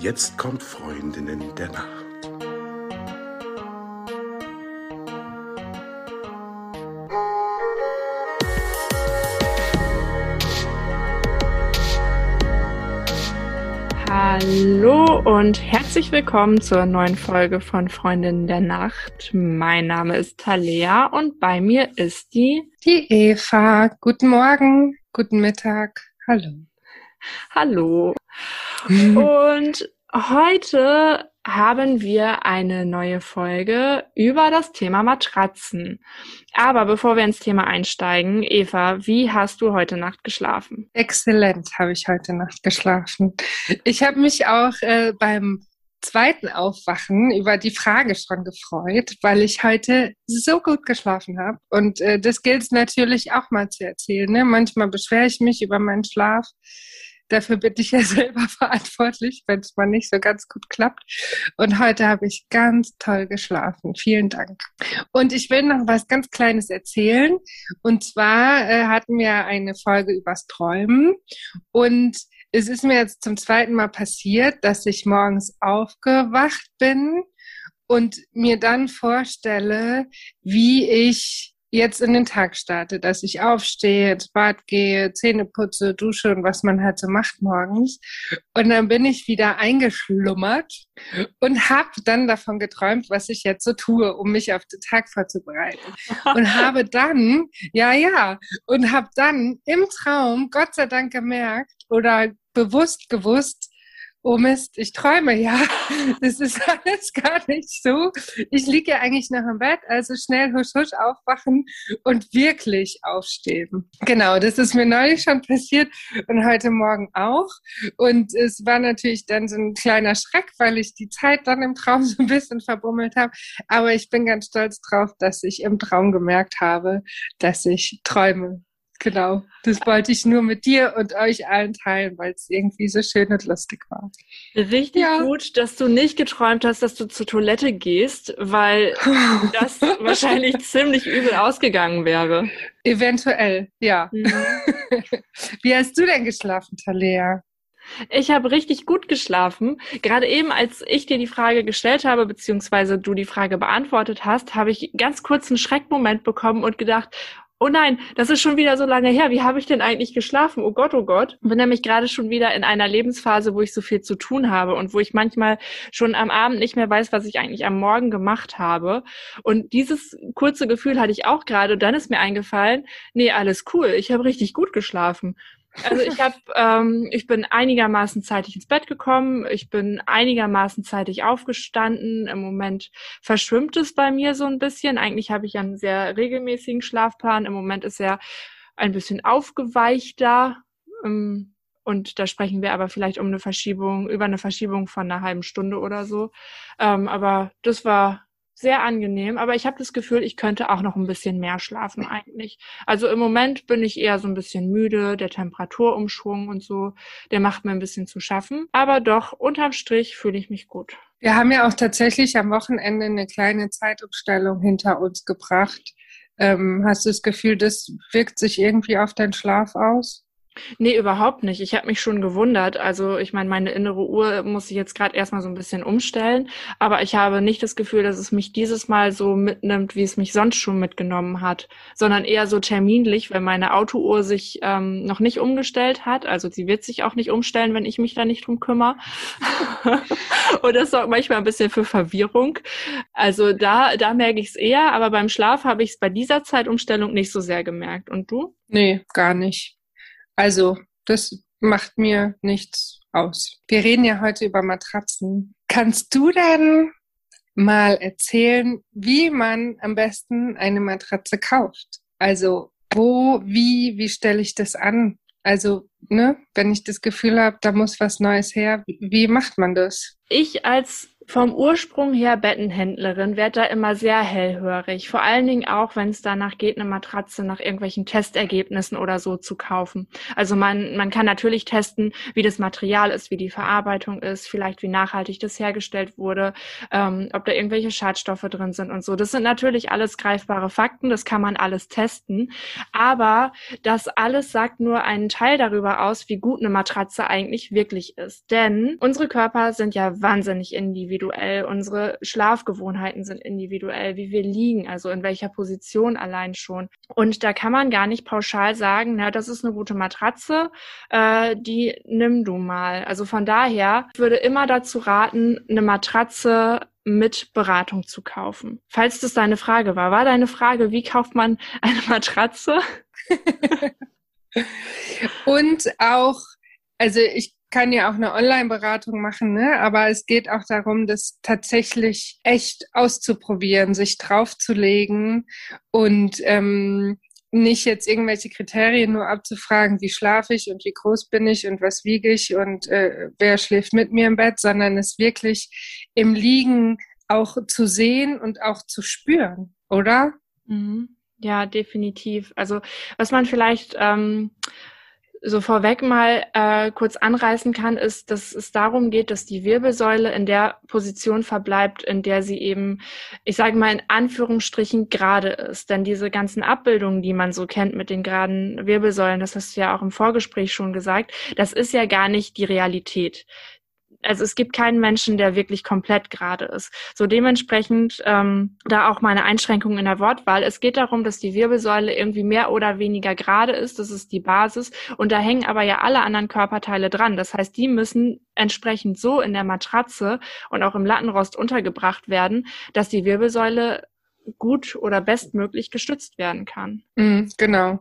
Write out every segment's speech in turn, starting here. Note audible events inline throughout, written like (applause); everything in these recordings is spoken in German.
Jetzt kommt Freundinnen der Nacht. Hallo und herzlich willkommen zur neuen Folge von Freundinnen der Nacht. Mein Name ist Talea und bei mir ist die die Eva. Guten Morgen, guten Mittag. Hallo. Hallo. Und heute haben wir eine neue Folge über das Thema Matratzen. Aber bevor wir ins Thema einsteigen, Eva, wie hast du heute Nacht geschlafen? Exzellent habe ich heute Nacht geschlafen. Ich habe mich auch äh, beim zweiten Aufwachen über die Frage schon gefreut, weil ich heute so gut geschlafen habe. Und äh, das gilt es natürlich auch mal zu erzählen. Ne? Manchmal beschwere ich mich über meinen Schlaf dafür bin ich ja (laughs) selber verantwortlich, wenn es mal nicht so ganz gut klappt. Und heute habe ich ganz toll geschlafen. Vielen Dank. Und ich will noch was ganz Kleines erzählen. Und zwar äh, hatten wir eine Folge übers Träumen. Und es ist mir jetzt zum zweiten Mal passiert, dass ich morgens aufgewacht bin und mir dann vorstelle, wie ich jetzt in den Tag starte, dass ich aufstehe, ins Bad gehe, Zähne putze, dusche und was man halt so macht morgens. Und dann bin ich wieder eingeschlummert und habe dann davon geträumt, was ich jetzt so tue, um mich auf den Tag vorzubereiten. Und (laughs) habe dann, ja, ja, und habe dann im Traum Gott sei Dank gemerkt oder bewusst gewusst, oh Mist, ich träume, ja. (laughs) Das ist alles gar nicht so. Ich liege ja eigentlich noch im Bett, also schnell husch husch aufwachen und wirklich aufstehen. Genau, das ist mir neulich schon passiert und heute Morgen auch. Und es war natürlich dann so ein kleiner Schreck, weil ich die Zeit dann im Traum (laughs) so ein bisschen verbummelt habe. Aber ich bin ganz stolz drauf, dass ich im Traum gemerkt habe, dass ich träume. Genau, das wollte ich nur mit dir und euch allen teilen, weil es irgendwie so schön und lustig war. Richtig ja. gut, dass du nicht geträumt hast, dass du zur Toilette gehst, weil (laughs) das wahrscheinlich ziemlich übel ausgegangen wäre. Eventuell, ja. Mhm. (laughs) Wie hast du denn geschlafen, Talea? Ich habe richtig gut geschlafen. Gerade eben, als ich dir die Frage gestellt habe, beziehungsweise du die Frage beantwortet hast, habe ich ganz kurz einen Schreckmoment bekommen und gedacht, oh nein, das ist schon wieder so lange her. Wie habe ich denn eigentlich geschlafen? Oh Gott, oh Gott. Bin nämlich gerade schon wieder in einer Lebensphase, wo ich so viel zu tun habe und wo ich manchmal schon am Abend nicht mehr weiß, was ich eigentlich am Morgen gemacht habe. Und dieses kurze Gefühl hatte ich auch gerade. Und dann ist mir eingefallen, nee, alles cool. Ich habe richtig gut geschlafen. Also ich habe, ähm, ich bin einigermaßen zeitig ins Bett gekommen, ich bin einigermaßen zeitig aufgestanden. Im Moment verschwimmt es bei mir so ein bisschen. Eigentlich habe ich einen sehr regelmäßigen Schlafplan. Im Moment ist er ein bisschen aufgeweichter. Ähm, und da sprechen wir aber vielleicht um eine Verschiebung, über eine Verschiebung von einer halben Stunde oder so. Ähm, aber das war sehr angenehm, aber ich habe das Gefühl, ich könnte auch noch ein bisschen mehr schlafen eigentlich. Also im Moment bin ich eher so ein bisschen müde, der Temperaturumschwung und so, der macht mir ein bisschen zu schaffen, aber doch unterm Strich fühle ich mich gut. Wir haben ja auch tatsächlich am Wochenende eine kleine Zeitumstellung hinter uns gebracht. Ähm, hast du das Gefühl, das wirkt sich irgendwie auf deinen Schlaf aus? Nee, überhaupt nicht. Ich habe mich schon gewundert. Also ich meine, meine innere Uhr muss ich jetzt gerade erstmal so ein bisschen umstellen, aber ich habe nicht das Gefühl, dass es mich dieses Mal so mitnimmt, wie es mich sonst schon mitgenommen hat, sondern eher so terminlich, weil meine Autouhr sich ähm, noch nicht umgestellt hat. Also sie wird sich auch nicht umstellen, wenn ich mich da nicht drum kümmere. (laughs) Und das sorgt manchmal ein bisschen für Verwirrung. Also da, da merke ich es eher, aber beim Schlaf habe ich es bei dieser Zeitumstellung nicht so sehr gemerkt. Und du? Nee, gar nicht. Also, das macht mir nichts aus. Wir reden ja heute über Matratzen. Kannst du denn mal erzählen, wie man am besten eine Matratze kauft? Also, wo, wie, wie stelle ich das an? Also, ne, wenn ich das Gefühl habe, da muss was Neues her, wie macht man das? Ich als vom Ursprung her Bettenhändlerin, werde da immer sehr hellhörig. Vor allen Dingen auch, wenn es danach geht, eine Matratze nach irgendwelchen Testergebnissen oder so zu kaufen. Also man, man kann natürlich testen, wie das Material ist, wie die Verarbeitung ist, vielleicht wie nachhaltig das hergestellt wurde, ähm, ob da irgendwelche Schadstoffe drin sind und so. Das sind natürlich alles greifbare Fakten, das kann man alles testen. Aber das alles sagt nur einen Teil darüber aus, wie gut eine Matratze eigentlich wirklich ist. Denn unsere Körper sind ja wahnsinnig individuell, unsere Schlafgewohnheiten sind individuell, wie wir liegen, also in welcher Position allein schon. Und da kann man gar nicht pauschal sagen, na, das ist eine gute Matratze, äh, die nimm du mal. Also von daher würde immer dazu raten, eine Matratze mit Beratung zu kaufen. Falls das deine Frage war, war deine Frage, wie kauft man (laughs) eine Matratze? (laughs) Und auch, also ich kann ja auch eine Online-Beratung machen, ne? aber es geht auch darum, das tatsächlich echt auszuprobieren, sich draufzulegen und ähm, nicht jetzt irgendwelche Kriterien nur abzufragen, wie schlafe ich und wie groß bin ich und was wiege ich und äh, wer schläft mit mir im Bett, sondern es wirklich im Liegen auch zu sehen und auch zu spüren, oder? Mhm. Ja, definitiv. Also was man vielleicht ähm, so vorweg mal äh, kurz anreißen kann, ist, dass es darum geht, dass die Wirbelsäule in der Position verbleibt, in der sie eben, ich sage mal in Anführungsstrichen, gerade ist. Denn diese ganzen Abbildungen, die man so kennt mit den geraden Wirbelsäulen, das hast du ja auch im Vorgespräch schon gesagt, das ist ja gar nicht die Realität also es gibt keinen Menschen, der wirklich komplett gerade ist. So dementsprechend ähm, da auch meine Einschränkung in der Wortwahl. Es geht darum, dass die Wirbelsäule irgendwie mehr oder weniger gerade ist. Das ist die Basis. Und da hängen aber ja alle anderen Körperteile dran. Das heißt, die müssen entsprechend so in der Matratze und auch im Lattenrost untergebracht werden, dass die Wirbelsäule gut oder bestmöglich gestützt werden kann. Mm, genau.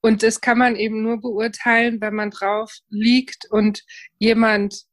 Und das kann man eben nur beurteilen, wenn man drauf liegt und jemand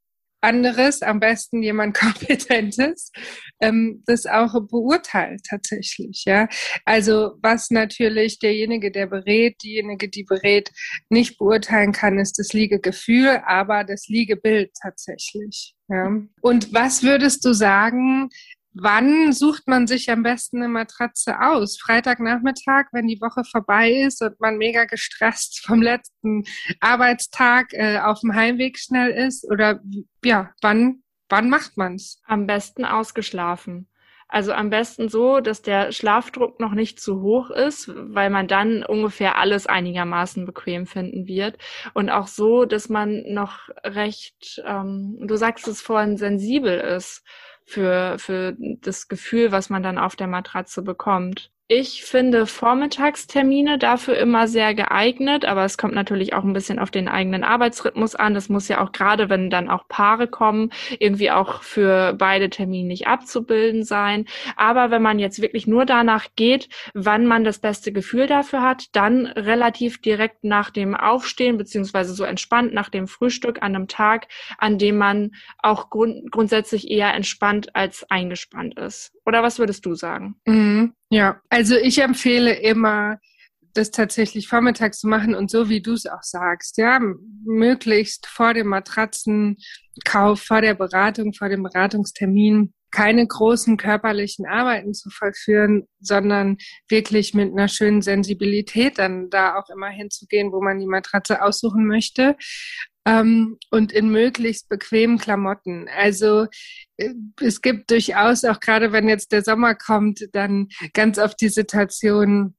anderes, am besten jemand (laughs) Kompetentes, ähm, das auch beurteilt tatsächlich. Ja, also was natürlich derjenige, der berät, diejenige, die berät, nicht beurteilen kann, ist das Liegegefühl, aber das Liegebild tatsächlich. Ja. Und was würdest du sagen, Wann sucht man sich am besten eine Matratze aus? Freitagnachmittag, wenn die Woche vorbei ist und man mega gestresst vom letzten Arbeitstag äh, auf dem Heimweg schnell ist? Oder ja, wann, wann macht man's? Am besten ausgeschlafen. Also am besten so, dass der Schlafdruck noch nicht zu hoch ist, weil man dann ungefähr alles einigermaßen bequem finden wird. Und auch so, dass man noch recht, ähm, du sagst es vorhin, sensibel ist für, für das Gefühl, was man dann auf der Matratze bekommt. Ich finde Vormittagstermine dafür immer sehr geeignet, aber es kommt natürlich auch ein bisschen auf den eigenen Arbeitsrhythmus an. Das muss ja auch gerade, wenn dann auch Paare kommen, irgendwie auch für beide Termine nicht abzubilden sein. Aber wenn man jetzt wirklich nur danach geht, wann man das beste Gefühl dafür hat, dann relativ direkt nach dem Aufstehen, beziehungsweise so entspannt nach dem Frühstück an einem Tag, an dem man auch grund grundsätzlich eher entspannt als eingespannt ist. Oder was würdest du sagen? Mhm. Ja, also ich empfehle immer, das tatsächlich vormittags zu machen und so wie du es auch sagst, ja, möglichst vor dem Matratzenkauf, vor der Beratung, vor dem Beratungstermin keine großen körperlichen Arbeiten zu vollführen, sondern wirklich mit einer schönen Sensibilität dann da auch immer hinzugehen, wo man die Matratze aussuchen möchte ähm, und in möglichst bequemen Klamotten. Also äh, es gibt durchaus auch gerade, wenn jetzt der Sommer kommt, dann ganz oft die Situation,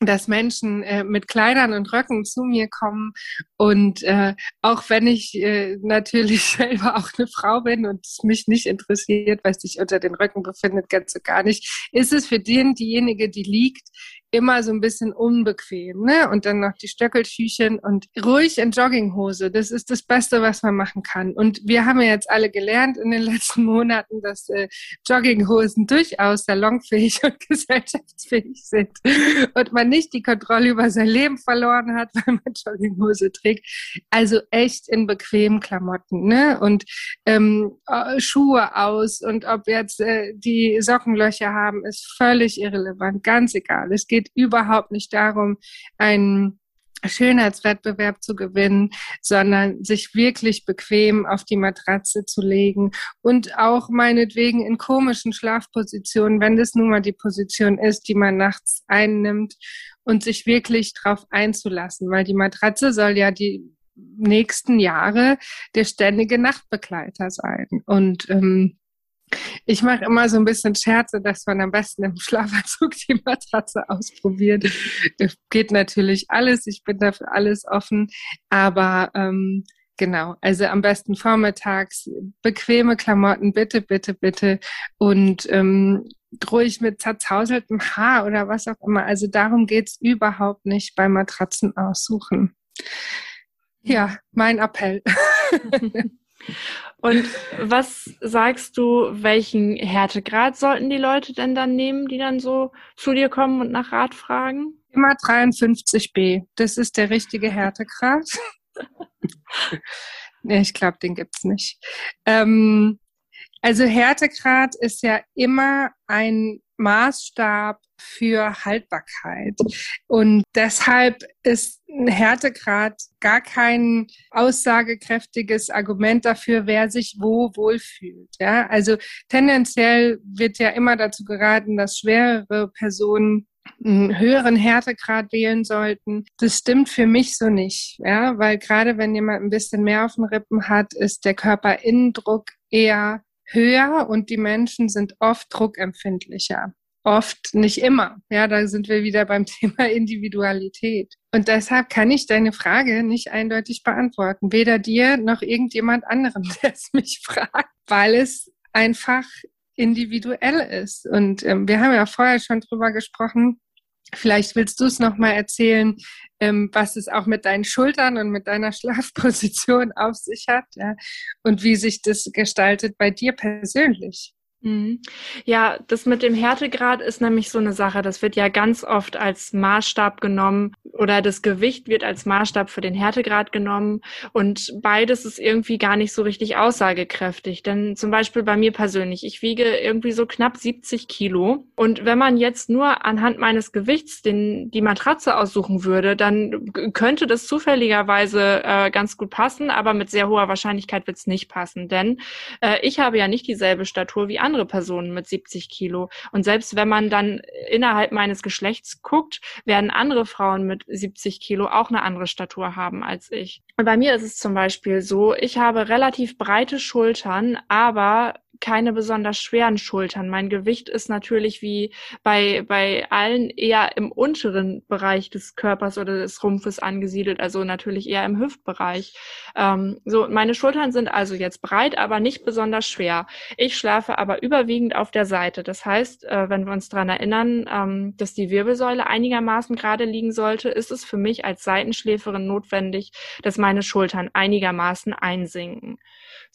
dass Menschen äh, mit Kleidern und Röcken zu mir kommen und äh, auch wenn ich äh, natürlich (laughs) selber auch eine Frau bin und es mich nicht interessiert, was sich unter den Röcken befindet, ganz so gar nicht, ist es für den diejenige, die liegt, immer so ein bisschen unbequem, ne? Und dann noch die Stöckeltüchen und ruhig in Jogginghose. Das ist das Beste, was man machen kann. Und wir haben ja jetzt alle gelernt in den (laughs) letzten Monaten, dass äh, Jogginghosen durchaus salonfähig (laughs) und gesellschaftsfähig sind und man nicht die Kontrolle über sein Leben verloren hat, (laughs) weil man Jogginghose trägt. Also echt in bequemen Klamotten, ne? Und ähm, äh, Schuhe aus und ob jetzt äh, die Sockenlöcher haben, ist völlig irrelevant, ganz egal. Es geht geht überhaupt nicht darum, ein Schönheitswettbewerb zu gewinnen, sondern sich wirklich bequem auf die Matratze zu legen und auch meinetwegen in komischen Schlafpositionen, wenn das nun mal die Position ist, die man nachts einnimmt und sich wirklich drauf einzulassen, weil die Matratze soll ja die nächsten Jahre der ständige Nachtbegleiter sein. Und ähm, ich mache immer so ein bisschen Scherze, dass man am besten im Schlafanzug die Matratze ausprobiert. Geht natürlich alles. Ich bin dafür alles offen. Aber ähm, genau, also am besten vormittags bequeme Klamotten, bitte, bitte, bitte. Und ähm, ruhig mit zerzauseltem Haar oder was auch immer. Also darum geht's überhaupt nicht beim Matratzen aussuchen. Ja, mein Appell. (laughs) (laughs) Und was sagst du, welchen Härtegrad sollten die Leute denn dann nehmen, die dann so zu dir kommen und nach Rat fragen? Immer 53b. Das ist der richtige Härtegrad. (laughs) nee, ich glaube, den gibt's nicht. Ähm, also Härtegrad ist ja immer ein Maßstab für Haltbarkeit. Und deshalb ist ein Härtegrad gar kein aussagekräftiges Argument dafür, wer sich wo wohlfühlt. Ja, also tendenziell wird ja immer dazu geraten, dass schwerere Personen einen höheren Härtegrad wählen sollten. Das stimmt für mich so nicht, ja, weil gerade wenn jemand ein bisschen mehr auf den Rippen hat, ist der Körperinnendruck eher höher und die Menschen sind oft druckempfindlicher oft, nicht immer. Ja, da sind wir wieder beim (laughs) Thema Individualität. Und deshalb kann ich deine Frage nicht eindeutig beantworten. Weder dir noch irgendjemand anderem, (laughs) der es mich fragt, weil es einfach individuell ist. Und ähm, wir haben ja vorher schon drüber gesprochen. Vielleicht willst du es nochmal erzählen, ähm, was es auch mit deinen Schultern und mit deiner (laughs) Schlafposition auf sich hat ja, und wie sich das gestaltet bei dir persönlich. Mhm. Ja, das mit dem Härtegrad ist nämlich so eine Sache. Das wird ja ganz oft als Maßstab genommen oder das Gewicht wird als Maßstab für den Härtegrad genommen und beides ist irgendwie gar nicht so richtig aussagekräftig. Denn zum Beispiel bei mir persönlich, ich wiege irgendwie so knapp 70 Kilo und wenn man jetzt nur anhand meines Gewichts den, die Matratze aussuchen würde, dann könnte das zufälligerweise äh, ganz gut passen, aber mit sehr hoher Wahrscheinlichkeit wird es nicht passen, denn äh, ich habe ja nicht dieselbe Statur wie andere andere Personen mit 70 Kilo. Und selbst wenn man dann innerhalb meines Geschlechts guckt, werden andere Frauen mit 70 Kilo auch eine andere Statur haben als ich. Und bei mir ist es zum Beispiel so, ich habe relativ breite Schultern, aber keine besonders schweren Schultern. Mein Gewicht ist natürlich wie bei, bei allen eher im unteren Bereich des Körpers oder des Rumpfes angesiedelt, also natürlich eher im Hüftbereich. Ähm, so, meine Schultern sind also jetzt breit, aber nicht besonders schwer. Ich schlafe aber überwiegend auf der Seite. Das heißt, äh, wenn wir uns daran erinnern, ähm, dass die Wirbelsäule einigermaßen gerade liegen sollte, ist es für mich als Seitenschläferin notwendig, dass meine Schultern einigermaßen einsinken.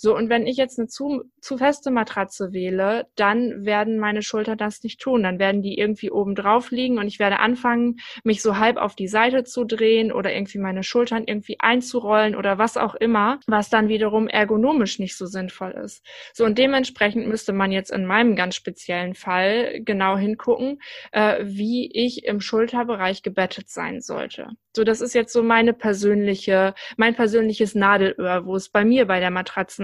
So, und wenn ich jetzt eine zu, zu feste Matratze wähle, dann werden meine Schultern das nicht tun. Dann werden die irgendwie oben drauf liegen und ich werde anfangen, mich so halb auf die Seite zu drehen oder irgendwie meine Schultern irgendwie einzurollen oder was auch immer, was dann wiederum ergonomisch nicht so sinnvoll ist. So, und dementsprechend müsste man jetzt in meinem ganz speziellen Fall genau hingucken, äh, wie ich im Schulterbereich gebettet sein sollte. So, das ist jetzt so meine persönliche, mein persönliches Nadelöhr, wo es bei mir bei der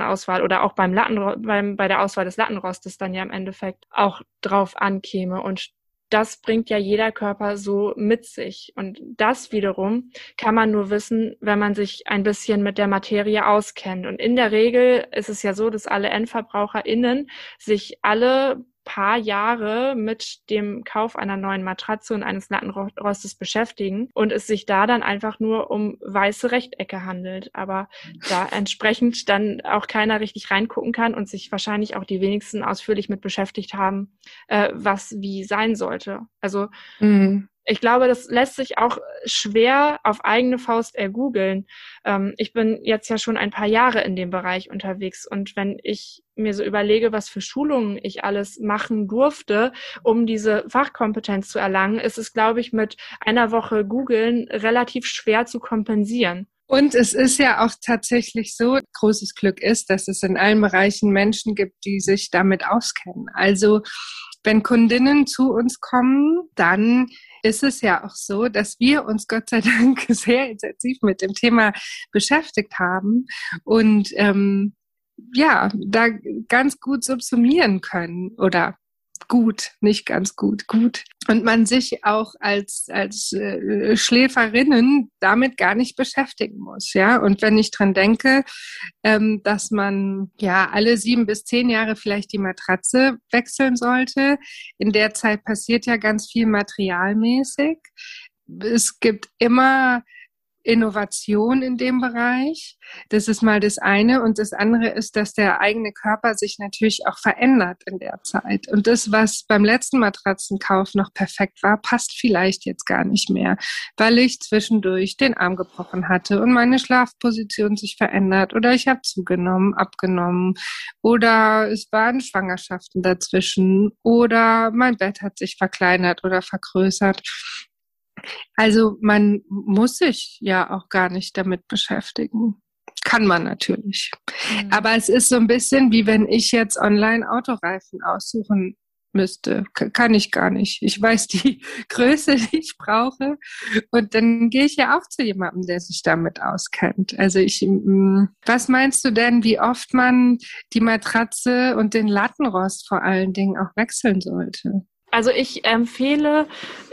Matratzenauswahl oder auch beim Latten, beim, bei der Auswahl des Lattenrostes dann ja im Endeffekt auch drauf ankäme. Und das bringt ja jeder Körper so mit sich. Und das wiederum kann man nur wissen, wenn man sich ein bisschen mit der Materie auskennt. Und in der Regel ist es ja so, dass alle EndverbraucherInnen sich alle paar Jahre mit dem Kauf einer neuen Matratze und eines Lattenrostes beschäftigen und es sich da dann einfach nur um weiße Rechtecke handelt, aber da entsprechend dann auch keiner richtig reingucken kann und sich wahrscheinlich auch die wenigsten ausführlich mit beschäftigt haben, äh, was wie sein sollte. Also mhm ich glaube, das lässt sich auch schwer auf eigene Faust ergoogeln. Ähm, ich bin jetzt ja schon ein paar Jahre in dem Bereich unterwegs und wenn ich mir so überlege, was für Schulungen ich alles machen durfte, um diese Fachkompetenz zu erlangen, ist es, glaube ich, mit einer Woche googeln relativ schwer zu kompensieren. Und es ist ja auch tatsächlich so, großes Glück ist, dass es in allen Bereichen Menschen gibt, die sich damit auskennen. Also wenn Kundinnen zu uns kommen, dann ist es ja auch so, dass wir uns Gott sei Dank (laughs) sehr intensiv mit dem Thema beschäftigt haben und ähm, ja, da ganz gut subsumieren können oder gut, nicht ganz gut, gut. Und man sich auch als, als äh, Schläferinnen damit gar nicht beschäftigen muss, ja. Und wenn ich dran denke, ähm, dass man ja alle sieben bis zehn Jahre vielleicht die Matratze wechseln sollte, in der Zeit passiert ja ganz viel materialmäßig. Es gibt immer Innovation in dem Bereich. Das ist mal das eine. Und das andere ist, dass der eigene Körper sich natürlich auch verändert in der Zeit. Und das, was beim letzten Matratzenkauf noch perfekt war, passt vielleicht jetzt gar nicht mehr, weil ich zwischendurch den Arm gebrochen hatte und meine Schlafposition sich verändert oder ich habe zugenommen, abgenommen oder es waren Schwangerschaften dazwischen oder mein Bett hat sich verkleinert oder vergrößert. Also man muss sich ja auch gar nicht damit beschäftigen. Kann man natürlich. Mhm. Aber es ist so ein bisschen wie wenn ich jetzt online Autoreifen aussuchen müsste. Kann ich gar nicht. Ich weiß die (laughs) Größe, die ich brauche. Und dann gehe ich ja auch zu jemandem, der sich damit auskennt. Also ich, was meinst du denn, wie oft man die Matratze und den Lattenrost vor allen Dingen auch wechseln sollte? Also ich empfehle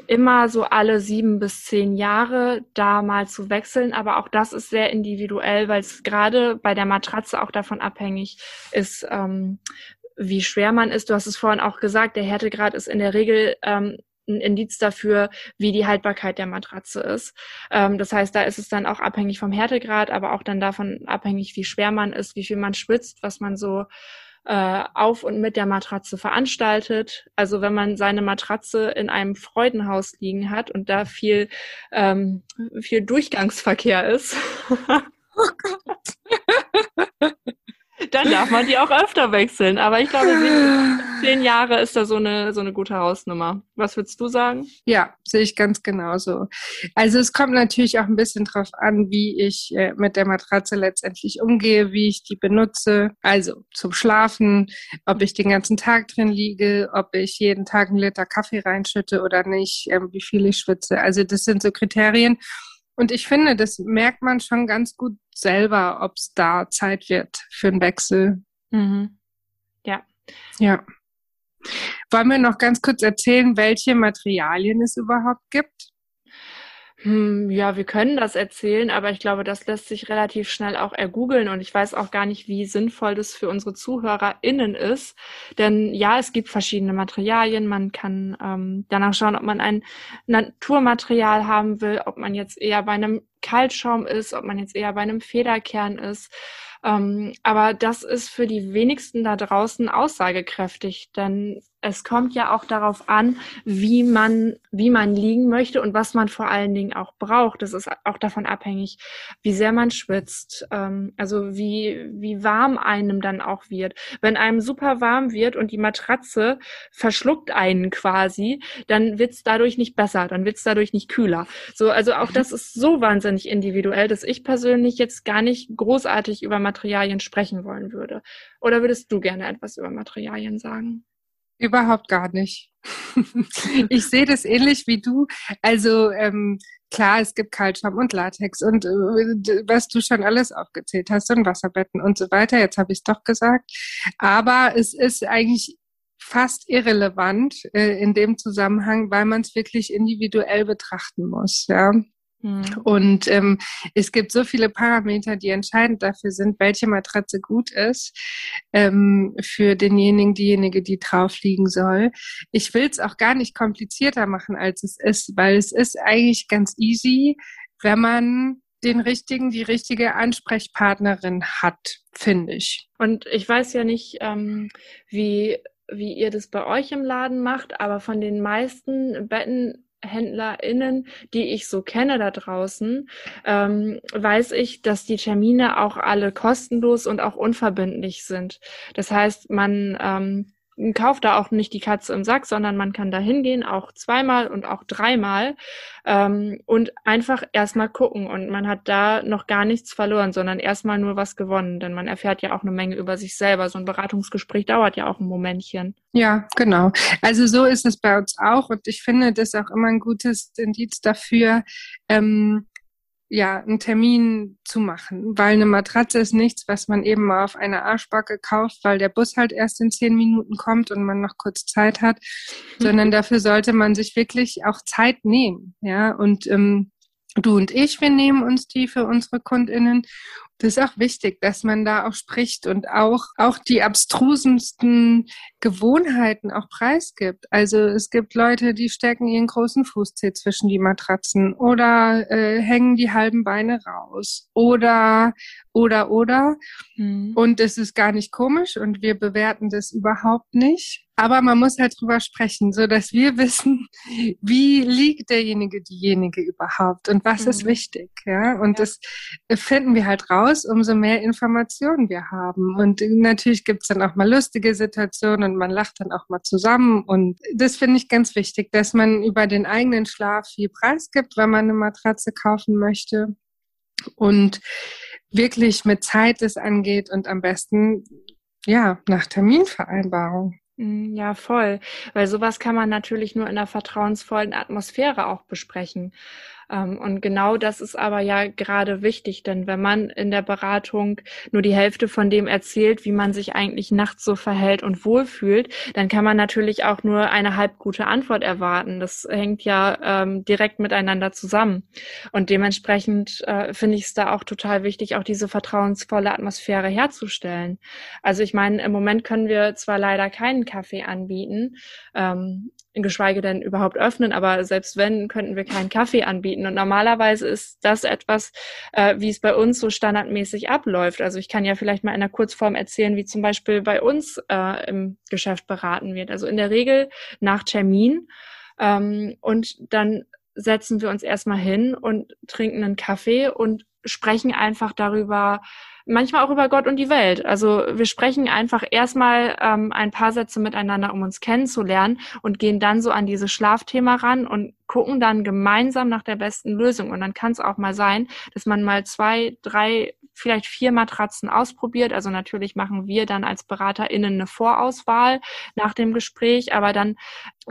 immer so alle sieben bis zehn Jahre da mal zu wechseln, aber auch das ist sehr individuell, weil es gerade bei der Matratze auch davon abhängig ist, ähm, wie schwer man ist. Du hast es vorhin auch gesagt, der Härtegrad ist in der Regel ähm, ein Indiz dafür, wie die Haltbarkeit der Matratze ist. Ähm, das heißt, da ist es dann auch abhängig vom Härtegrad, aber auch dann davon abhängig, wie schwer man ist, wie viel man schwitzt, was man so äh, auf und mit der Matratze veranstaltet. Also wenn man seine Matratze in einem Freudenhaus liegen hat und da viel, ähm, viel Durchgangsverkehr ist. oh (laughs) Gott. dann darf man die auch öfter wechseln. Aber ich glaube, zehn Jahre ist da so eine, so eine gute Hausnummer. Was würdest du sagen? Ja, sehe ich ganz genauso. Also es kommt natürlich auch ein bisschen drauf an, wie ich äh, mit der Matratze letztendlich umgehe, wie ich die benutze. Also zum Schlafen, ob ich den ganzen Tag drin liege, ob ich jeden Tag einen Liter Kaffee reinschütte oder nicht, äh, wie viel ich schwitze. Also das sind so Kriterien. Und ich finde, das merkt man schon ganz gut selber, ob es da Zeit wird für einen Wechsel. Mhm. Ja. Ja. Wollen wir noch ganz kurz erzählen, welche Materialien es überhaupt gibt? Hm, ja, wir können das erzählen, aber ich glaube, das lässt sich relativ schnell auch ergoogeln und ich weiß auch gar nicht, wie sinnvoll das für unsere ZuhörerInnen ist. Denn ja, es gibt verschiedene Materialien. Man kann ähm, danach schauen, ob man ein Naturmaterial haben will, ob man jetzt eher bei einem Kaltschaum ist, ob man jetzt eher bei einem Federkern ist. Ähm, aber das ist für die wenigsten da draußen aussagekräftig, denn es kommt ja auch darauf an, wie man, wie man liegen möchte und was man vor allen Dingen auch braucht. Das ist auch davon abhängig, wie sehr man schwitzt, ähm, also wie, wie warm einem dann auch wird. Wenn einem super warm wird und die Matratze verschluckt einen quasi, dann wird's dadurch nicht besser, dann wird's dadurch nicht kühler. So, also auch das ist so wahnsinnig individuell, dass ich persönlich jetzt gar nicht großartig über Materialien sprechen wollen würde. Oder würdest du gerne etwas über Materialien sagen? Überhaupt gar nicht. (laughs) ich sehe das ähnlich wie du. Also ähm, klar, es gibt Kaltschaum und Latex und äh, was du schon alles aufgezählt hast und Wasserbetten und so weiter. Jetzt habe ich es doch gesagt. Aber es ist eigentlich fast irrelevant äh, in dem Zusammenhang, weil man es wirklich individuell betrachten muss. Ja. Mhm. Und ähm, es gibt so viele Parameter, die entscheidend dafür sind, welche Matratze gut ist ähm, für denjenigen, diejenige, die drauf liegen soll. Ich will es auch gar nicht komplizierter machen, als es ist, weil es ist eigentlich ganz easy, wenn man den richtigen, die richtige Ansprechpartnerin hat, finde ich. Und ich weiß ja nicht, ähm, wie wie ihr das bei euch im Laden macht, aber von den meisten Betten HändlerInnen, die ich so kenne da draußen, ähm, weiß ich, dass die Termine auch alle kostenlos und auch unverbindlich sind. Das heißt, man ähm, kauft da auch nicht die Katze im Sack, sondern man kann da hingehen, auch zweimal und auch dreimal ähm, und einfach erstmal gucken. Und man hat da noch gar nichts verloren, sondern erstmal nur was gewonnen, denn man erfährt ja auch eine Menge über sich selber. So ein Beratungsgespräch dauert ja auch ein Momentchen. Ja, genau. Also so ist es bei uns auch und ich finde das auch immer ein gutes Indiz dafür, ähm, ja, einen Termin zu machen, weil eine Matratze ist nichts, was man eben mal auf einer Arschbacke kauft, weil der Bus halt erst in zehn Minuten kommt und man noch kurz Zeit hat, sondern dafür sollte man sich wirklich auch Zeit nehmen, ja, und ähm, du und ich, wir nehmen uns die für unsere KundInnen das ist auch wichtig, dass man da auch spricht und auch, auch die abstrusensten Gewohnheiten auch preisgibt. Also es gibt Leute, die stecken ihren großen Fußzeh zwischen die Matratzen oder äh, hängen die halben Beine raus oder, oder, oder. Mhm. Und es ist gar nicht komisch und wir bewerten das überhaupt nicht. Aber man muss halt drüber sprechen, so dass wir (laughs) wissen, wie liegt derjenige, diejenige überhaupt und was mhm. ist wichtig, ja. Und ja. das finden wir halt raus, umso mehr Informationen wir haben. Und natürlich gibt's dann auch mal lustige Situationen und man lacht dann auch mal zusammen. Und das finde ich ganz wichtig, dass man über den eigenen Schlaf viel Preis gibt, wenn man eine Matratze kaufen möchte. Und wirklich mit Zeit es angeht und am besten ja nach Terminvereinbarung. Mm, ja, voll. Weil sowas kann man natürlich nur in einer vertrauensvollen Atmosphäre auch besprechen. Ähm, und genau das ist aber ja gerade wichtig, denn wenn man in der Beratung nur die Hälfte von dem erzählt, wie man sich eigentlich nachts so verhält und wohlfühlt, dann kann man natürlich auch nur eine halb gute Antwort erwarten. Das hängt ja ähm, direkt miteinander zusammen. Und dementsprechend äh, finde ich es da auch total wichtig, auch diese vertrauensvolle Atmosphäre herzustellen. Also ich meine, im Moment können wir zwar leider keinen Kaffee anbieten, ähm, geschweige denn überhaupt öffnen. Aber selbst wenn, könnten wir keinen Kaffee anbieten. Und normalerweise ist das etwas, äh, wie es bei uns so standardmäßig abläuft. Also ich kann ja vielleicht mal in einer Kurzform erzählen, wie zum Beispiel bei uns äh, im Geschäft beraten wird. Also in der Regel nach Termin. Ähm, und dann setzen wir uns erstmal hin und trinken einen Kaffee und sprechen einfach darüber, manchmal auch über Gott und die Welt. Also wir sprechen einfach erstmal ähm, ein paar Sätze miteinander, um uns kennenzulernen und gehen dann so an dieses Schlafthema ran und gucken dann gemeinsam nach der besten Lösung. Und dann kann es auch mal sein, dass man mal zwei, drei, vielleicht vier Matratzen ausprobiert. Also natürlich machen wir dann als BeraterInnen eine Vorauswahl nach dem Gespräch, aber dann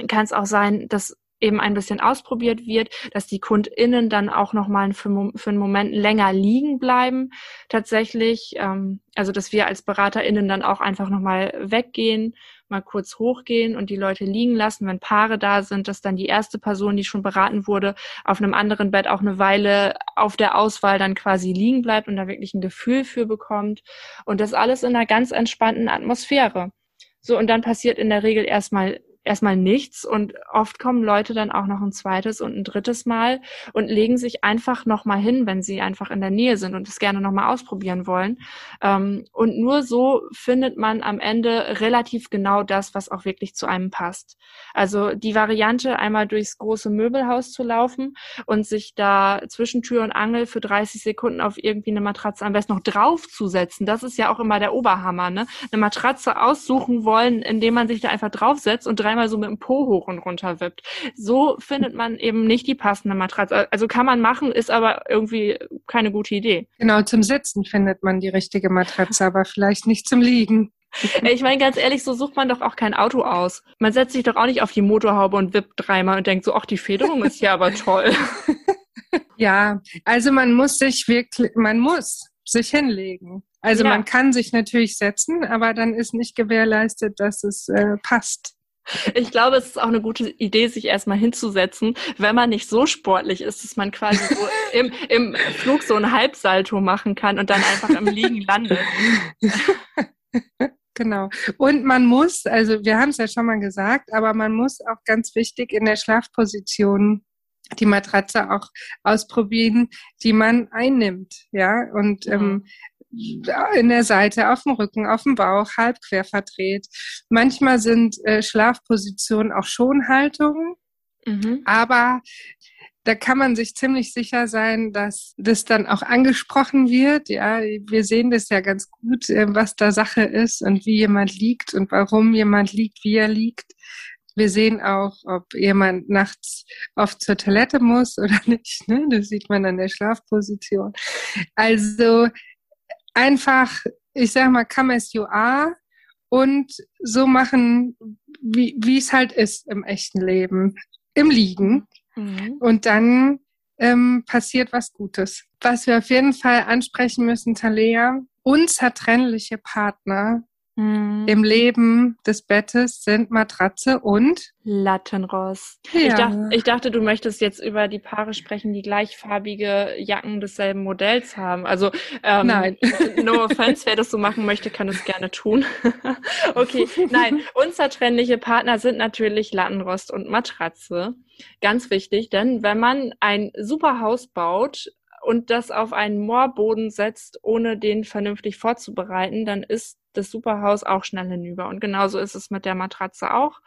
kann es auch sein, dass eben ein bisschen ausprobiert wird, dass die KundInnen dann auch nochmal für, für einen Moment länger liegen bleiben. Tatsächlich, ähm, also dass wir als BeraterInnen dann auch einfach nochmal weggehen, mal kurz hochgehen und die Leute liegen lassen, wenn Paare da sind, dass dann die erste Person, die schon beraten wurde, auf einem anderen Bett auch eine Weile auf der Auswahl dann quasi liegen bleibt und da wirklich ein Gefühl für bekommt. Und das alles in einer ganz entspannten Atmosphäre. So, und dann passiert in der Regel erstmal erstmal nichts und oft kommen Leute dann auch noch ein zweites und ein drittes Mal und legen sich einfach nochmal hin, wenn sie einfach in der Nähe sind und es gerne nochmal ausprobieren wollen. Ähm, und nur so findet man am Ende relativ genau das, was auch wirklich zu einem passt. Also die Variante, einmal durchs große Möbelhaus zu laufen und sich da zwischen Tür und Angel für 30 Sekunden auf irgendwie eine Matratze am besten noch draufzusetzen, das ist ja auch immer der Oberhammer, ne? Eine Matratze aussuchen wollen, indem man sich da einfach draufsetzt und drei einmal so mit dem Po hoch und runter wippt. So findet man eben nicht die passende Matratze. Also kann man machen, ist aber irgendwie keine gute Idee. Genau, zum Sitzen findet man die richtige Matratze, aber vielleicht nicht zum Liegen. (laughs) Ich meine, ganz ehrlich, so sucht man doch auch kein Auto aus. Man setzt sich doch auch nicht auf die Motorhaube und wippt dreimal und denkt so, ach, die Federung ist ja aber toll. (laughs) Ja, also man muss sich wirklich, man muss sich hinlegen. Also ja. man kann sich natürlich setzen, aber dann ist nicht gewährleistet, dass es äh, passt. Ich glaube, es ist auch eine gute Idee, sich erstmal hinzusetzen, wenn man nicht so sportlich ist, dass man quasi so (laughs) im, im Flug so ein Halbsalto machen kann und dann einfach im Liegen landet. (laughs) Genau. Und man muss, also wir haben es ja schon mal gesagt, aber man muss auch ganz wichtig in der Schlafposition die Matratze auch ausprobieren, die man einnimmt, ja. Und ähm, mhm in der Seite, auf dem Rücken, auf dem Bauch, halb quer verdreht. Manchmal sind äh, Schlafpositionen auch Schonhaltungen, mhm. aber da kann man sich ziemlich sicher sein, dass das dann auch angesprochen wird. Ja, wir sehen das ja ganz gut, äh, was da Sache ist und wie jemand liegt und warum jemand liegt, wie er liegt. Wir sehen auch, ob jemand nachts oft zur Toilette muss (laughs) oder nicht. Ne? Das sieht man an der Schlafposition. Also einfach, ich sag mal, come as you are und so machen, wie, es halt ist im echten Leben, im Liegen. Mhm. Und dann ähm, passiert was Gutes. Was wir auf jeden Fall ansprechen müssen, Talea, unzertrennliche Partner Mhm. Im Leben des Bettes sind Matratze und Lattenrost. Ja. Ich, dachte, ich dachte, du möchtest jetzt über die Paare sprechen, die gleichfarbige Jacken desselben Modells haben. Also ähm, nein. No offense, wer das so machen möchte, kann es gerne tun. (laughs) okay, nein. Unzertrennliche Partner sind natürlich Lattenrost und Matratze. Ganz wichtig, denn wenn man ein super Haus baut, und das auf einen Moorboden setzt, ohne den vernünftig vorzubereiten, dann ist das Superhaus auch schnell hinüber. Und genauso ist es mit der Matratze auch.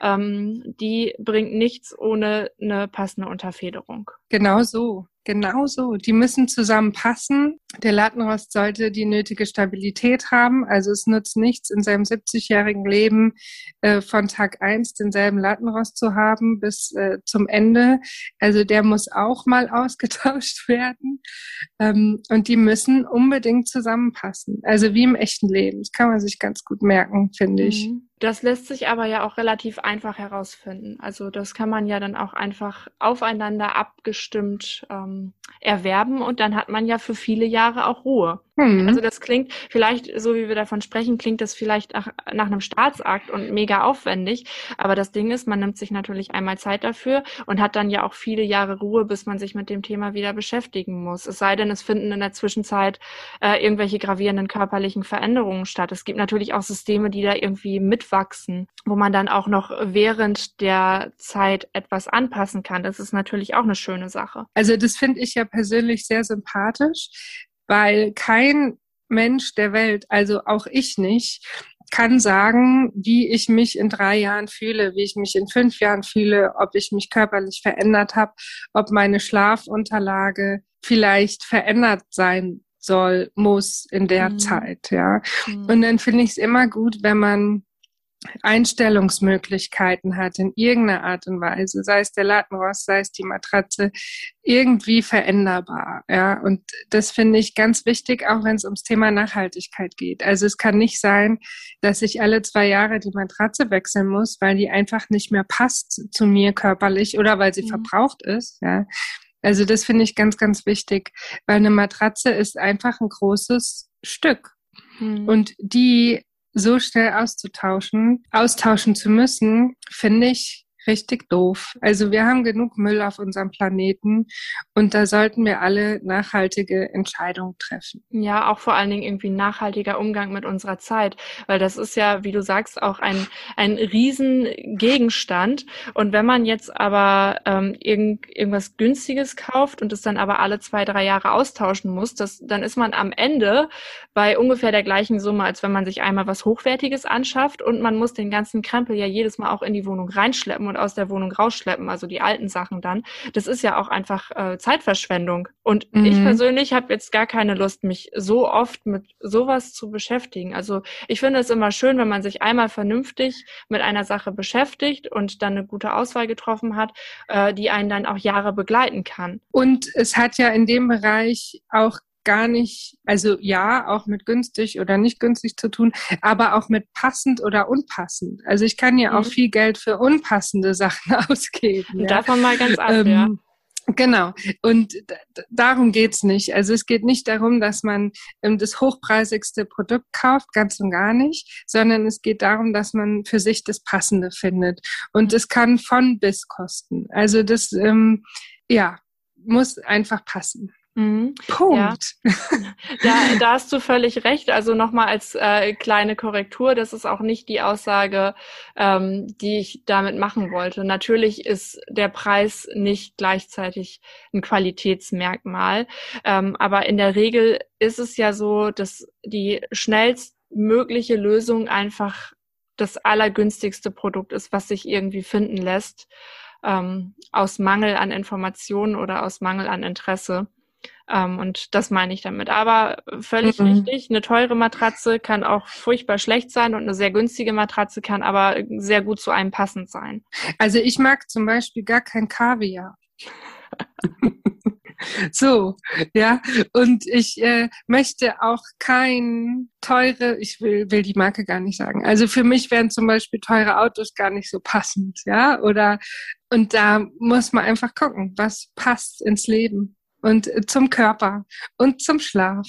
Ähm, die bringt nichts ohne eine passende Unterfederung. Genau so. Genau so. Die müssen zusammenpassen. Der Lattenrost sollte die nötige Stabilität haben. Also es nutzt nichts, in seinem 70-jährigen Leben äh, von Tag eins denselben Lattenrost zu haben bis äh, zum Ende. Also der muss auch mal (laughs) ausgetauscht werden. Ähm, und die müssen unbedingt zusammenpassen. Also wie im echten Leben. Das kann man sich ganz gut merken, finde ich. Das lässt sich aber ja auch relativ einfach herausfinden. Also das kann man ja dann auch einfach aufeinander abgestimmt ähm, erwerben und dann hat man ja für viele Jahre auch Ruhe. Mhm. Also das klingt vielleicht, so wie wir davon sprechen, klingt das vielleicht nach, nach einem Staatsakt und mega aufwendig. Aber das Ding ist, man nimmt sich natürlich einmal Zeit dafür und hat dann ja auch viele Jahre Ruhe, bis man sich mit dem Thema wieder beschäftigen muss. Es sei denn, es finden in der Zwischenzeit äh, irgendwelche gravierenden körperlichen Veränderungen statt. Es gibt natürlich auch Systeme, die da irgendwie mitwachsen, wo man dann auch noch während der Zeit etwas anpassen kann. Das ist natürlich auch eine schöne Sache. Also das finde ich ja persönlich sehr sympathisch weil kein Mensch der Welt, also auch ich nicht, kann sagen, wie ich mich in drei Jahren fühle, wie ich mich in fünf Jahren fühle, ob ich mich körperlich verändert habe, ob meine Schlafunterlage vielleicht verändert sein soll, muss in der mhm. Zeit, ja. Mhm. Und dann finde ich es immer gut, wenn man Einstellungsmöglichkeiten hat in irgendeiner Art und Weise, sei es der Lattenrost, sei es die Matratze, irgendwie veränderbar. Ja, und das finde ich ganz wichtig, auch wenn es ums Thema Nachhaltigkeit geht. Also es kann nicht sein, dass ich alle zwei Jahre die Matratze wechseln muss, weil die einfach nicht mehr passt zu mir körperlich oder weil sie mhm. verbraucht ist. Ja, also das finde ich ganz, ganz wichtig, weil eine Matratze ist einfach ein großes Stück. Mhm. Und die so schnell auszutauschen, austauschen zu müssen, finde ich richtig doof. Also wir haben genug Müll auf unserem Planeten und da sollten wir alle nachhaltige Entscheidungen treffen. Ja, auch vor allen Dingen irgendwie nachhaltiger Umgang mit unserer Zeit, weil das ist ja, wie du sagst, auch ein, ein Riesengegenstand. Und wenn man jetzt aber ähm, irgend, irgendwas Günstiges kauft und es dann aber alle zwei, drei Jahre austauschen muss, das, dann ist man am Ende bei ungefähr der gleichen Summe, als wenn man sich einmal was Hochwertiges anschafft und man muss den ganzen Krempel ja jedes Mal auch in die Wohnung reinschleppen und aus der Wohnung rausschleppen, also die alten Sachen dann. Das ist ja auch einfach äh, Zeitverschwendung. Und mhm. ich persönlich habe jetzt gar keine Lust, mich so oft mit sowas zu beschäftigen. Also ich finde es immer schön, wenn man sich einmal vernünftig mit einer Sache beschäftigt und dann eine gute Auswahl getroffen hat, äh, die einen dann auch Jahre begleiten kann. Und es hat ja in dem Bereich auch gar nicht, also ja, auch mit günstig oder nicht günstig zu tun, aber auch mit passend oder unpassend. Also ich kann ja mhm. auch viel Geld für unpassende Sachen (laughs) ausgeben. Ja. Davon mal ganz ab, ähm, ja. Genau. Und darum geht's nicht. Also es geht nicht darum, dass man ähm, das hochpreisigste Produkt kauft, ganz und gar nicht, sondern es geht darum, dass man für sich das Passende findet. Und es kann von bis kosten. Also das, ähm, ja, muss einfach passen. Mhm. Punkt. Ja. (laughs) Da, da hast du völlig recht. Also nochmal als äh, kleine Korrektur, das ist auch nicht die Aussage, ähm, die ich damit machen wollte. Natürlich ist der Preis nicht gleichzeitig ein Qualitätsmerkmal, ähm, aber in der Regel ist es ja so, dass die schnellstmögliche Lösung einfach das allergünstigste Produkt ist, was sich irgendwie finden lässt. ähm, aus Mangel an Informationen oder aus Mangel an Interesse. Ähm, und das meine ich damit. Aber völlig mhm. richtig, eine teure Matratze kann auch furchtbar schlecht sein und eine sehr günstige Matratze kann aber sehr gut zu einem passend sein. Also ich mag zum Beispiel gar kein Kaviar. (laughs) So, ja. Und ich äh, möchte auch kein teure, ich will, will die Marke gar nicht sagen. Also für mich wären zum Beispiel teure Autos gar nicht so passend, ja. Oder und da muss man einfach gucken, was passt ins Leben und zum Körper und zum Schlaf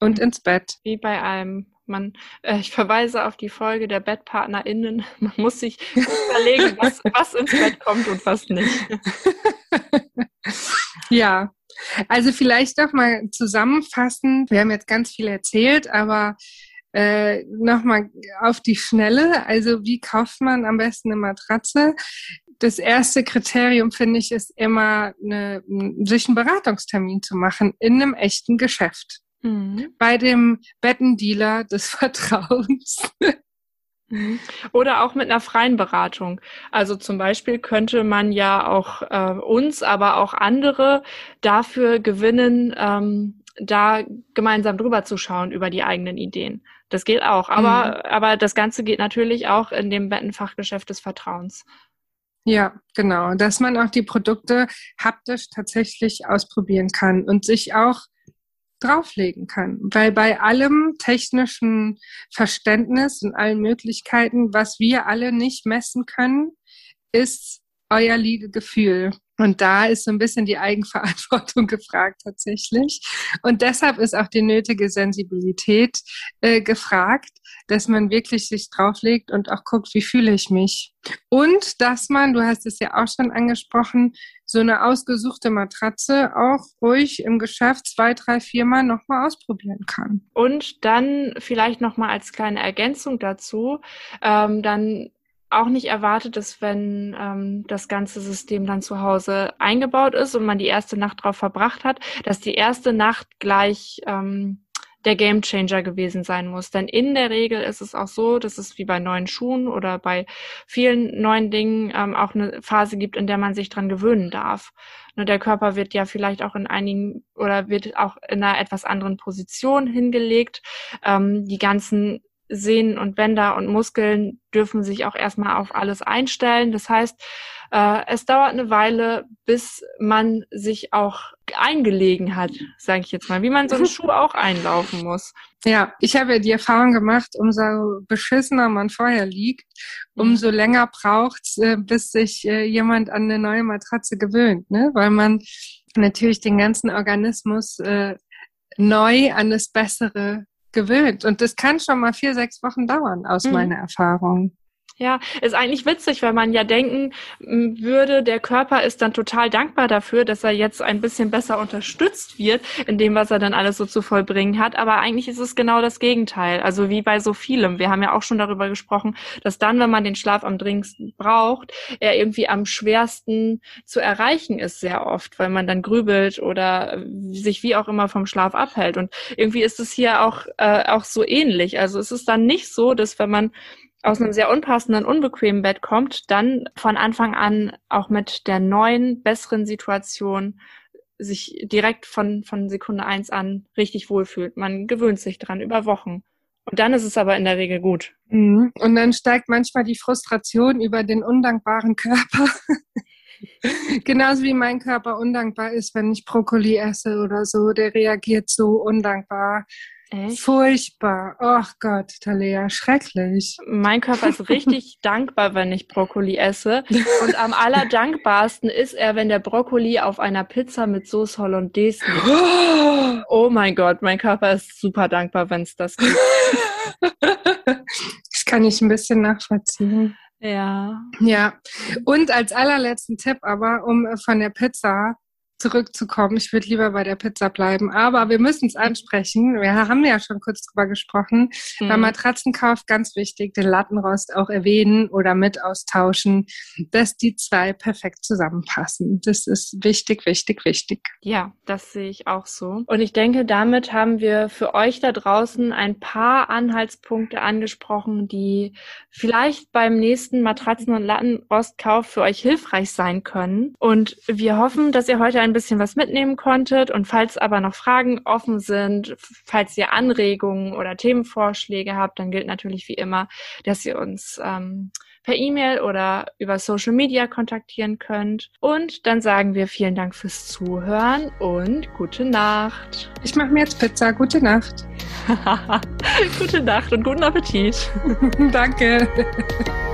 und ins Bett. Wie bei allem. Man, äh, ich verweise auf die Folge der BettpartnerInnen. (laughs) Man muss sich überlegen, (laughs) was, was ins Bett kommt und was nicht. (laughs) ja, also vielleicht doch mal zusammenfassend. Wir haben jetzt ganz viel erzählt, aber äh, nochmal auf die Schnelle. Also wie kauft man am besten eine Matratze? Das erste Kriterium, finde ich, ist immer, eine, sich einen Beratungstermin zu machen in einem echten Geschäft. Mhm. Bei dem Bettendealer des (laughs) Vertrauens. Mhm. Oder auch mit einer freien Beratung. Also zum Beispiel könnte man ja auch äh, uns, aber auch andere dafür gewinnen, ähm, da gemeinsam drüber zu schauen über die eigenen Ideen. Das geht auch. Aber, mhm. aber das Ganze geht natürlich auch in dem Bettenfachgeschäft des Vertrauens. Ja, genau. Dass man auch die Produkte haptisch tatsächlich ausprobieren kann und sich auch drauflegen kann. Weil bei allem technischen Verständnis und allen Möglichkeiten, was wir alle nicht messen können, ist euer Liegegefühl. Und da ist so ein bisschen die Eigenverantwortung (laughs) gefragt tatsächlich. Und deshalb ist auch die nötige Sensibilität äh, gefragt, dass man wirklich sich drauflegt und auch guckt, wie fühle ich mich. Und dass man, du hast es ja auch schon angesprochen, so eine ausgesuchte Matratze auch ruhig im Geschäft zwei, drei, viermal nochmal ausprobieren kann. Und dann vielleicht nochmal als kleine Ergänzung dazu, ähm, dann auch nicht erwartet, dass wenn ähm, das ganze System dann zu Hause eingebaut ist und man die erste Nacht drauf verbracht hat, dass die erste Nacht gleich ähm, der Gamechanger gewesen sein muss. Denn in der Regel ist es auch so, dass es wie bei neuen Schuhen oder bei vielen neuen Dingen ähm, auch eine Phase gibt, in der man sich dran gewöhnen darf. Nur der Körper wird ja vielleicht auch in einigen oder wird auch in einer etwas anderen Position hingelegt. Ähm, die ganzen Sehnen und Bänder und Muskeln dürfen sich auch erstmal auf alles einstellen. Das heißt, äh, es dauert eine Weile, bis man sich auch eingelegen hat, sage ich jetzt mal, wie man so einen (laughs) Schuh auch einlaufen muss. Ja, ich habe ja die Erfahrung gemacht, umso beschissener man vorher liegt, umso länger braucht's, äh, bis sich äh, jemand an eine neue Matratze gewöhnt, ne? weil man natürlich den ganzen Organismus äh, neu an das Bessere gewöhnt. Und das kann schon mal vier, sechs Wochen dauern, aus mhm. meiner Erfahrung. Ja, ist eigentlich witzig, weil man ja denken würde, der Körper ist dann total dankbar dafür, dass er jetzt ein bisschen besser unterstützt wird in dem, was er dann alles so zu vollbringen hat. Aber eigentlich ist es genau das Gegenteil. Also wie bei so vielem. Wir haben ja auch schon darüber gesprochen, dass dann, wenn man den Schlaf am dringendsten braucht, er irgendwie am schwersten zu erreichen ist sehr oft, weil man dann grübelt oder sich wie auch immer vom Schlaf abhält. Und irgendwie ist es hier auch, äh, auch so ähnlich. Also es ist dann nicht so, dass wenn man aus einem sehr unpassenden, unbequemen Bett kommt, dann von Anfang an auch mit der neuen, besseren Situation sich direkt von, von Sekunde eins an richtig wohlfühlt. Man gewöhnt sich dran über Wochen. Und dann ist es aber in der Regel gut. Mhm. Und dann steigt manchmal die Frustration über den undankbaren Körper. (laughs) Genauso wie mein Körper undankbar ist, wenn ich Brokkoli esse oder so. Der reagiert so undankbar. Echt? Furchtbar. Ach oh Gott, Talea, schrecklich. Mein Körper ist richtig (laughs) dankbar, wenn ich Brokkoli esse. Und am allerdankbarsten ist er, wenn der Brokkoli auf einer Pizza mit Sauce Hollandaise liegt. (gasps) Oh mein Gott, mein Körper ist super dankbar, wenn es das gibt. (laughs) Das kann ich ein bisschen nachvollziehen. Ja. Ja. Und als allerletzten Tipp aber, um von der Pizza zurückzukommen. Ich würde lieber bei der Pizza bleiben, aber wir müssen es ansprechen. Wir haben ja schon kurz drüber gesprochen. Mhm. Beim Matratzenkauf ganz wichtig, den Lattenrost auch erwähnen oder mit austauschen, dass die zwei perfekt zusammenpassen. Das ist wichtig, wichtig, wichtig. Ja, das sehe ich auch so. Und ich denke, damit haben wir für euch da draußen ein paar Anhaltspunkte angesprochen, die vielleicht beim nächsten Matratzen- und Lattenrostkauf für euch hilfreich sein können. Und wir hoffen, dass ihr heute ein bisschen was mitnehmen konntet. Und falls aber noch Fragen offen sind, falls ihr Anregungen oder Themenvorschläge habt, dann gilt natürlich wie immer, dass ihr uns ähm, per E-Mail oder über Social Media kontaktieren könnt. Und dann sagen wir vielen Dank fürs Zuhören und gute Nacht. Ich mache mir jetzt Pizza. Gute Nacht. (laughs) gute Nacht und guten Appetit. (laughs) Danke. (laughs)